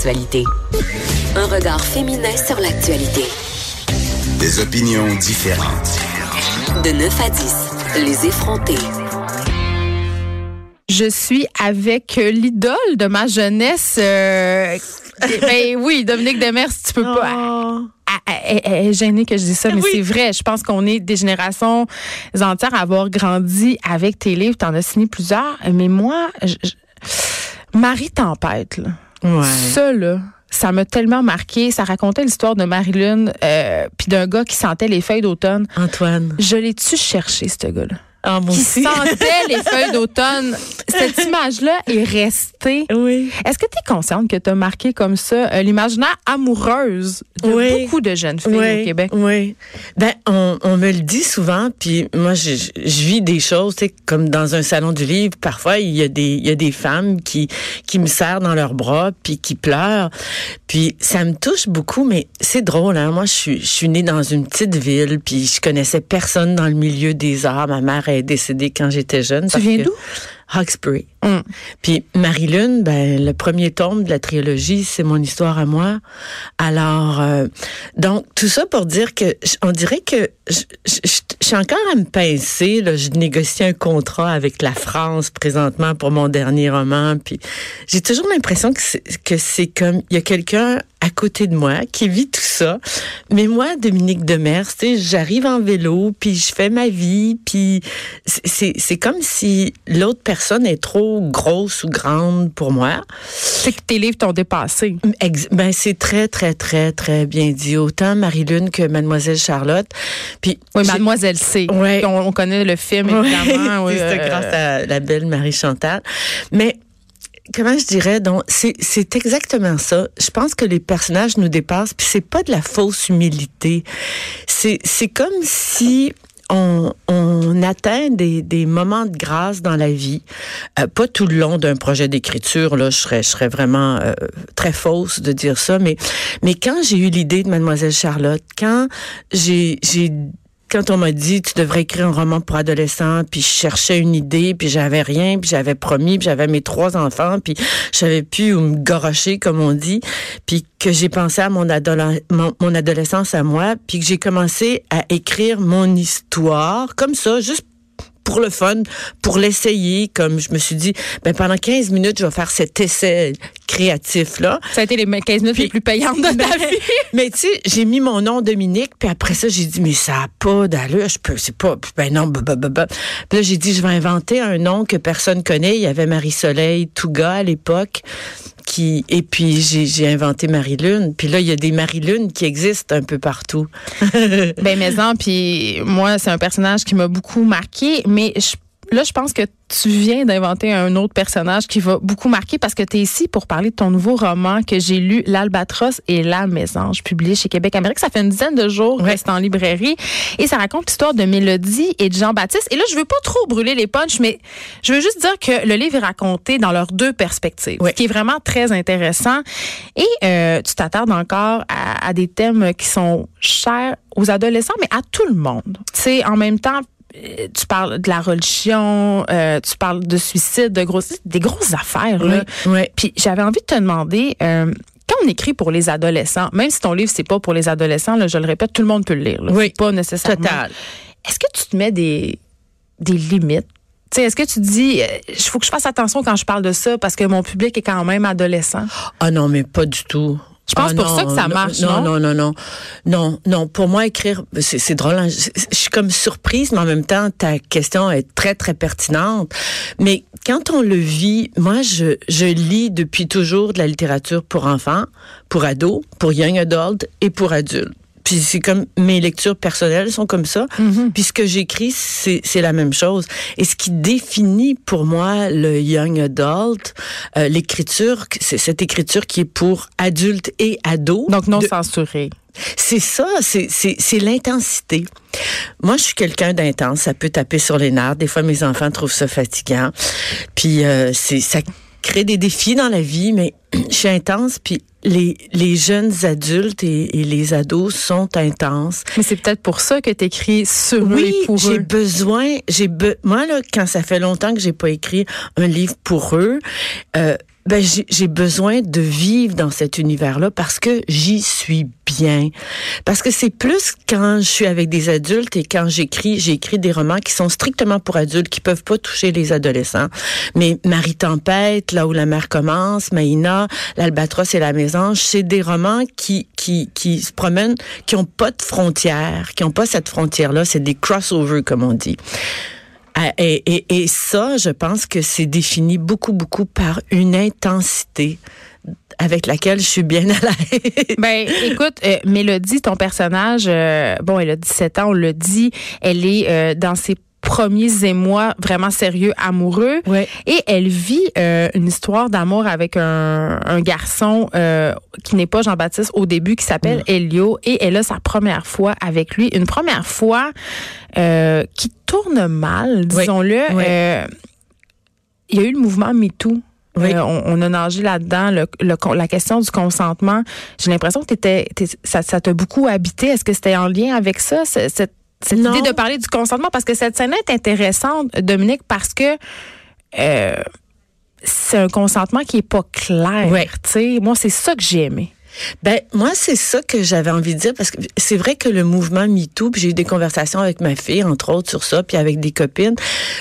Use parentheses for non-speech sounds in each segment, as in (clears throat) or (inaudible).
Actualité. Un regard féminin sur l'actualité. Des opinions différentes. De 9 à 10, les effrontés. Je suis avec l'idole de ma jeunesse. euh, (laughs) ben oui, Dominique Demers, tu peux pas. Oh. Ah, ah, Elle elle est gênée que je dise ça, mais Oui. c'est vrai. Je pense qu'on est des générations entières à avoir grandi avec tes livres. T'en as signé plusieurs. Mais moi, je- je- Marie Tempête, là. Ouais. Ça, là, ça m'a tellement marqué. Ça racontait l'histoire de Marilyn, euh, puis d'un gars qui sentait les feuilles d'automne. Antoine. Je l'ai-tu cherché, ce gars-là? Ah, Qui aussi. sentait les feuilles d'automne. (laughs) Cette image-là est restée. Oui. Est-ce que tu es consciente que tu as marqué comme ça euh, l'imaginaire amoureuse de Oui. beaucoup de jeunes filles Oui, au Québec? Oui. Ben, on, on me le dit souvent, puis moi, je, vis des choses, tu sais, comme dans un salon du livre. Parfois, il y a des, il y a des femmes qui, qui me serrent dans leurs bras, puis qui pleurent. Puis ça me touche beaucoup, mais c'est drôle, hein. Moi, je suis, je suis née dans une petite ville, puis je connaissais personne dans le milieu des arts. Ma mère est décédée quand j'étais jeune. Tu viens d'où? Hawkesbury. Hum. Puis Marie-Lune, ben, le premier tome de la trilogie, c'est mon histoire à moi. Alors, euh, donc, tout ça pour dire que, on dirait que je, je- je- je suis encore à me pincer. Là. Je négocie un contrat avec la France présentement pour mon dernier roman. Puis j'ai toujours l'impression que c'est comme, il y a quelqu'un à côté de moi qui vit tout ça. Mais moi, Dominique Demers, tu sais, j'arrive en vélo, puis je fais ma vie, puis c'est- comme si l'autre personne est trop grosse ou grande pour moi. C'est que tes livres t'ont dépassé. Ben c'est très très très très bien dit autant Marie-Lune que Mademoiselle Charlotte. Puis Oui, Mademoiselle C. Ouais. On, on connaît le film, Ouais, évidemment. (laughs) oui, c'est euh, grâce à la belle Marie Chantal. Mais comment je dirais donc c'est exactement ça. Je pense que les personnages nous dépassent puis c'est pas de la fausse humilité. C'est c'est comme si on, on atteint des, des moments de grâce dans la vie, Euh, pas tout le long d'un projet d'écriture. Là, je serais, je serais vraiment euh, très fausse de dire ça, mais mais quand j'ai eu l'idée de Mademoiselle Charlotte, quand j'ai quand on m'a dit tu devrais écrire un roman pour adolescents, puis je cherchais une idée, puis j'avais rien, puis j'avais promis, puis j'avais mes trois enfants, puis je savais plus où me gorocher comme on dit, puis que j'ai pensé à mon, adolescence à moi, puis que j'ai commencé à écrire mon histoire comme ça, juste pour le fun, pour l'essayer, comme je me suis dit, ben pendant 15 minutes, je vais faire cet essai créatif là. Ça a été les 15 minutes les plus payantes de ta (laughs) Ben, vie. mais tu sais, j'ai mis mon nom Dominique, puis après ça, j'ai dit, mais ça a pas d'allure, je peux, c'est pas, ben non, bah, bah, bah, bah. Puis là, j'ai dit, je vais inventer un nom que personne connaît. Il y avait Marie-Soleil Touga à l'époque, qui, et puis j'ai, inventé Marie-Lune. Puis là, il y a des Marie-Lune qui existent un peu partout. (laughs) Ben, mais en, puis moi, c'est un personnage qui m'a beaucoup marqué, mais je- là, je pense que tu viens d'inventer un autre personnage qui va beaucoup marquer parce que tu es ici pour parler de ton nouveau roman que j'ai lu, L'Albatros et la Mésange, publié chez Québec Amérique. Ça fait une dizaine de jours que Ouais. c'est en librairie et ça raconte l'histoire de Mélodie et de Jean-Baptiste. Et là, je veux pas trop brûler les punchs, mais je veux juste dire que le livre est raconté dans leurs deux perspectives, Ouais. ce qui est vraiment très intéressant. Et euh, tu t'attardes encore à, à des thèmes qui sont chers aux adolescents, mais à tout le monde. Tu sais, en même temps, tu parles de la religion, euh, tu parles de suicide, de gros, des grosses affaires. Là. oui. Puis j'avais envie de te demander, euh, quand on écrit pour les adolescents, même si ton livre c'est pas pour les adolescents, là, je le répète, tout le monde peut le lire. là. Oui. Pas nécessairement. Total. Est-ce que tu te mets des, des limites? Tu sais, Est-ce que tu dis, il faut que je fasse attention quand je parle de ça parce que mon public est quand même adolescent? Ah non, mais pas du tout. Je pense Ah pour non, ça que ça marche, Non, non? non, non, non. Non, non. Pour moi, écrire, c'est drôle. hein. Je, je suis comme surprise, mais en même temps, ta question est très, très pertinente. Mais quand on le vit, moi, je, je lis depuis toujours de la littérature pour enfants, pour ados, pour young adultes et pour adultes. Puis c'est comme mes lectures personnelles sont comme ça. Puis ce que j'écris, c'est la même chose. Et ce qui définit pour moi le young adult, euh, l'écriture, c'est cette écriture qui est pour adultes et ados. Donc non De- censuré. c'est ça, c'est l'intensité. Moi, je suis quelqu'un d'intense. Ça peut taper sur les nerfs. Des fois, mes enfants trouvent ça fatigant. Puis euh, c'est ça crée des défis dans la vie, mais (clears throat) je suis intense. Puis les, les jeunes adultes et, et les ados sont intenses. Mais c'est peut-être pour ça que tu écris sur eux Oui, et pour j'ai eux. besoin. J'ai be- moi là, quand ça fait longtemps que j'ai pas écrit un livre pour eux, euh, ben j'ai besoin de vivre dans cet univers-là parce que j'y suis bien. Parce que c'est plus quand je suis avec des adultes et quand j'écris, j'écris des romans qui sont strictement pour adultes, qui peuvent pas toucher les adolescents. Mais Marie Tempête, là où la mer commence, Maïna, l'Albatros et la Mésange, c'est des romans qui, qui, qui se promènent, qui ont pas de frontières, qui ont pas cette frontière-là. C'est des crossovers, comme on dit. Ah, et, et, ça, je pense que c'est défini beaucoup, beaucoup par une intensité avec laquelle je suis bien à l'aise. Ben, écoute, euh, Mélodie, ton personnage, euh, bon, elle a 17 ans, on le dit, elle est euh, dans ses premiers émois vraiment sérieux, amoureux. Et elle vit euh, une histoire d'amour avec un, un garçon euh, qui n'est pas Jean-Baptiste au début, qui s'appelle Elio. Et elle a sa première fois avec lui. Une première fois euh, qui tourne mal, disons-le. Il y a eu le mouvement MeToo. Oui. Euh, on, on, a nagé là-dedans, le, le, la question du consentement. J'ai l'impression que t'étais, ça, ça t'a beaucoup habité. Est-ce que c'était en lien avec ça, cette cette idée de parler du consentement parce que cette scène est intéressante, Dominique, parce que euh, c'est un consentement qui est pas clair. Ouais. Moi, c'est ça que j'ai aimé. Ben moi c'est ça que j'avais envie de dire parce que c'est vrai que le mouvement MeToo, puis j'ai eu des conversations avec ma fille entre autres sur ça, puis avec des copines,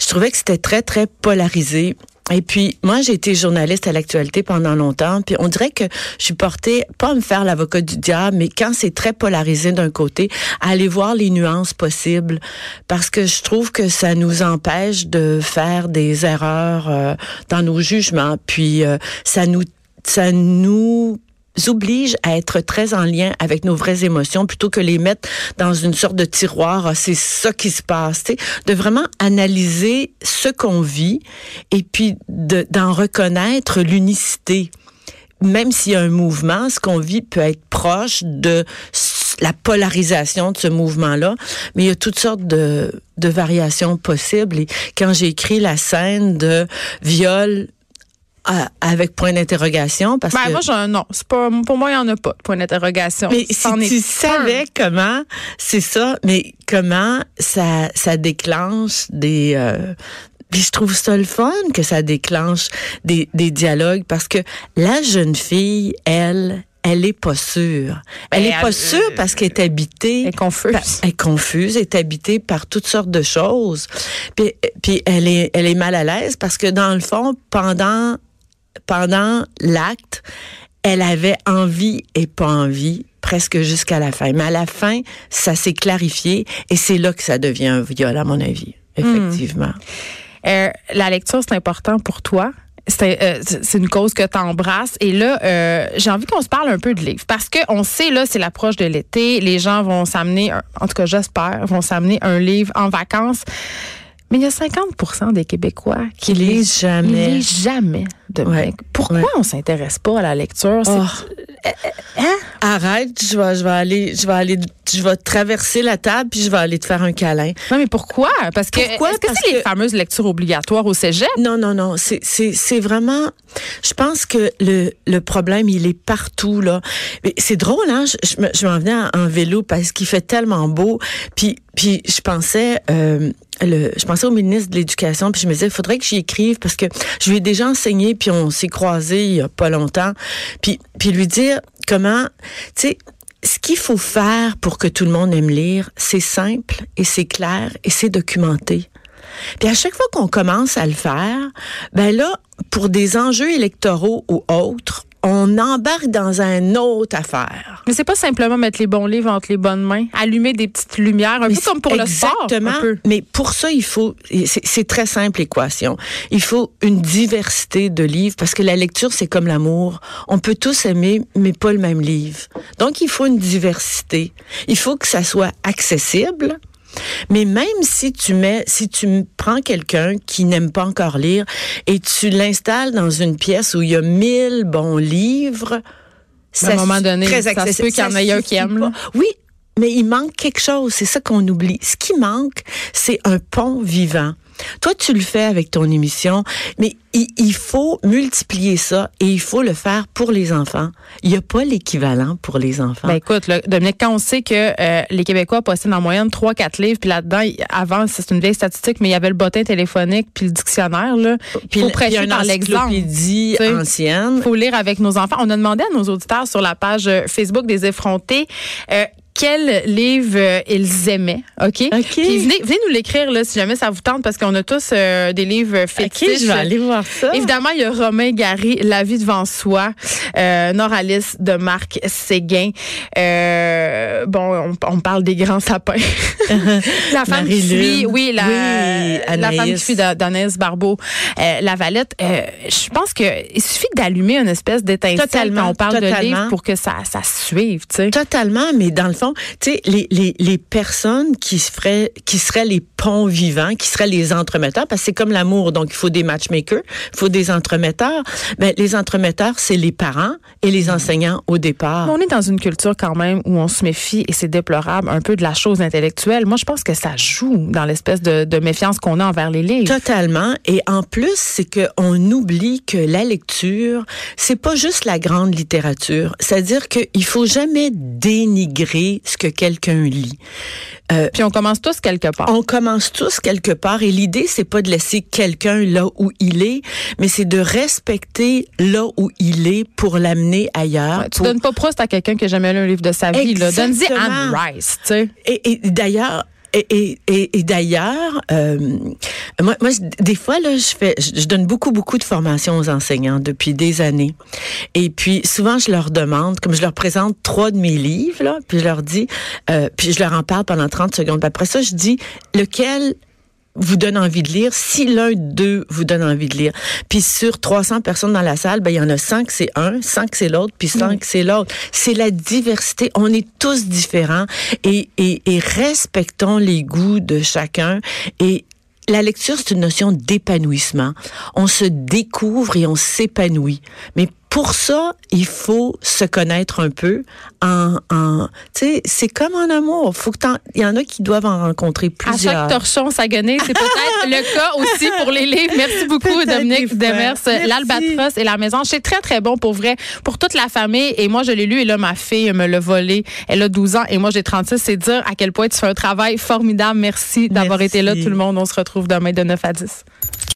je trouvais que c'était très très polarisé. Et puis, moi, j'ai été journaliste à l'actualité pendant longtemps, puis on dirait que je suis portée, pas à me faire l'avocat du diable, mais quand c'est très polarisé d'un côté, à aller voir les nuances possibles, parce que je trouve que ça nous empêche de faire des erreurs euh, dans nos jugements, puis euh, ça nous ça nous oblige à être très en lien avec nos vraies émotions plutôt que les mettre dans une sorte de tiroir. Ah, c'est ça qui se passe. De vraiment analyser ce qu'on vit et puis d'en reconnaître l'unicité. Même s'il y a un mouvement, ce qu'on vit peut être proche de la polarisation de ce mouvement-là, mais il y a toutes sortes de, de variations possibles. Et quand j'ai écrit la scène de viol avec point d'interrogation parce ben, que moi non c'est pas pour moi il y en a pas point d'interrogation mais si tu savais comment c'est ça mais comment ça ça déclenche des euh, puis je trouve ça le fun que ça déclenche des, des dialogues parce que la jeune fille elle elle est pas sûre. Elle est pas sûre parce qu'elle est habitée. Elle est confuse. Elle est confuse, elle est habitée par toutes sortes de choses. Puis, puis elle est, elle est mal à l'aise parce que dans le fond, pendant pendant l'acte, elle avait envie et pas envie presque jusqu'à la fin. Mais à la fin, ça s'est clarifié et c'est là que ça devient un viol, à mon avis, effectivement. Mmh. Euh, la lecture, c'est important pour toi. C'est euh, une cause que tu embrasses. Et là, euh, j'ai envie qu'on se parle un peu de livres. Parce qu'on sait, là, c'est l'approche de l'été. Les gens vont s'amener, en tout cas, j'espère, vont s'amener un livre en vacances. Mais il y a 50 des Québécois qui lisent jamais. lisent jamais. De ouais. Pourquoi ouais. on s'intéresse pas à la lecture? Oh. Hein? Arrête, je vais, je vais aller, je vais aller, je vais traverser la table puis je vais aller te faire un câlin. Non, mais pourquoi? Parce que, pourquoi? est-ce que c'est les fameuses lectures obligatoires au cégep? Non, non, non. C'est, c'est, c'est vraiment, je pense que le, le problème, il est partout, là. C'est drôle, hein? Je, je, je m'en venais en, en vélo parce qu'il fait tellement beau. Puis, puis je pensais, euh, le, je pensais au ministre de l'Éducation, puis je me disais, il faudrait que j'y écrive parce que je lui ai déjà enseigné, puis on s'est croisés il y a pas longtemps. Puis, puis lui dire comment, tu sais, ce qu'il faut faire pour que tout le monde aime lire, c'est simple et c'est clair et c'est documenté. Puis à chaque fois qu'on commence à le faire, ben là, pour des enjeux électoraux ou autres, on embarque dans une autre affaire. Mais c'est pas simplement mettre les bons livres entre les bonnes mains, allumer des petites lumières, un Mais peu comme pour exactement, le sport. Mais pour ça, il faut, c'est très simple l'équation. Il faut une diversité de livres parce que la lecture, c'est comme l'amour. On peut tous aimer, mais pas le même livre. Donc, il faut une diversité. Il faut que ça soit accessible mais même si tu mets, si tu prends quelqu'un qui n'aime pas encore lire et tu l'installes dans une pièce où il y a mille bons livres, à un moment donné, très ça se peut qu'il y en ait un qui aime. Là. Oui, mais il manque quelque chose. C'est ça qu'on oublie. Ce qui manque, c'est un pont vivant. Toi, tu le fais avec ton émission, mais il, il faut multiplier ça et il faut le faire pour les enfants. Il n'y a pas l'équivalent pour les enfants. Ben écoute, là, Dominique, quand on sait que euh, les Québécois possèdent en moyenne 3-4 livres, puis là-dedans, avant, c'est une vieille statistique, mais il y avait le bottin téléphonique puis le dictionnaire. Là. Puis faut prêcher par l'exemple. ancienne. Il faut lire avec nos enfants. On a demandé à nos auditeurs sur la page euh, Facebook des effrontés euh, quel livre euh, ils aimaient, OK? Puis venez, venez nous l'écrire là, si jamais ça vous tente, parce qu'on a tous euh, des livres fétiches. OK, je vais aller voir ça. Évidemment, il y a Romain Gary, La vie devant soi, euh, Noralis de Marc Séguin. Euh, bon, on, on parle des grands sapins. (laughs) la femme qui fuit, oui, la, Oui, la femme qui d'A- d'Anaïs Barbeau. La Valette, je pense que il suffit d'allumer une espèce d'étincelle Totalement, quand on parle de livre pour que ça, ça suive, tu sais. Totalement, mais dans le fond, tu sais, les, les, les personnes qui se feraient, qui seraient les ponts vivants, qui seraient les entremetteurs, parce que c'est comme l'amour, donc il faut des matchmakers, il faut des entremetteurs. Mais les entremetteurs, c'est les parents et les enseignants au départ. On est dans une culture quand même où on se méfie, et c'est déplorable, un peu de la chose intellectuelle. Moi, je pense que ça joue dans l'espèce de, de méfiance qu'on a envers les livres. Totalement. Et en plus, c'est qu'on oublie que la lecture, c'est pas juste la grande littérature. C'est-à-dire qu'il faut jamais dénigrer ce que quelqu'un lit. Euh, Puis on commence tous quelque part. on commence tous quelque part et l'idée c'est pas de laisser quelqu'un là où il est, mais c'est de respecter là où il est pour l'amener ailleurs. Ouais, tu pour- donnes pas Proust à quelqu'un qui a jamais lu un livre de sa vie. Donne-y. Anne Rice, tu sais. Et, et d'ailleurs, et, et, et, d'ailleurs, euh, moi, moi, des fois là, je fais, je donne beaucoup, beaucoup de formations aux enseignants depuis des années. Et puis souvent, je leur demande, comme je leur présente trois de mes livres, là, puis je leur dis, euh, puis je leur en parle pendant 30 secondes. Puis après ça, je dis lequel vous donne envie de lire, si l'un d'eux vous donne envie de lire. Puis sur 300 personnes dans la salle, ben il y en a 5 c'est un, 5 c'est l'autre, puis 5 c'est l'autre. C'est la diversité. On est tous différents et, et, et respectons les goûts de chacun et la lecture, c'est une notion d'épanouissement. On se découvre et on s'épanouit. Mais pour ça, il faut se connaître un peu. En, en tu sais, c'est comme en amour. Faut que il y en a qui doivent en rencontrer À plusieurs. chaque torchon saguenay, c'est peut-être le (laughs) cas aussi pour les livres. Merci beaucoup, Dominique. Demers. L'Albatros et la Maison. C'est très, très bon pour vrai, pour toute la famille. Et moi, je l'ai lu et là, ma fille me l'a volé. Elle a 12 ans et moi, j'ai 36. C'est dire à quel point tu fais un travail formidable. Merci d'avoir été là, tout le monde. On se retrouve demain de 9 à 10.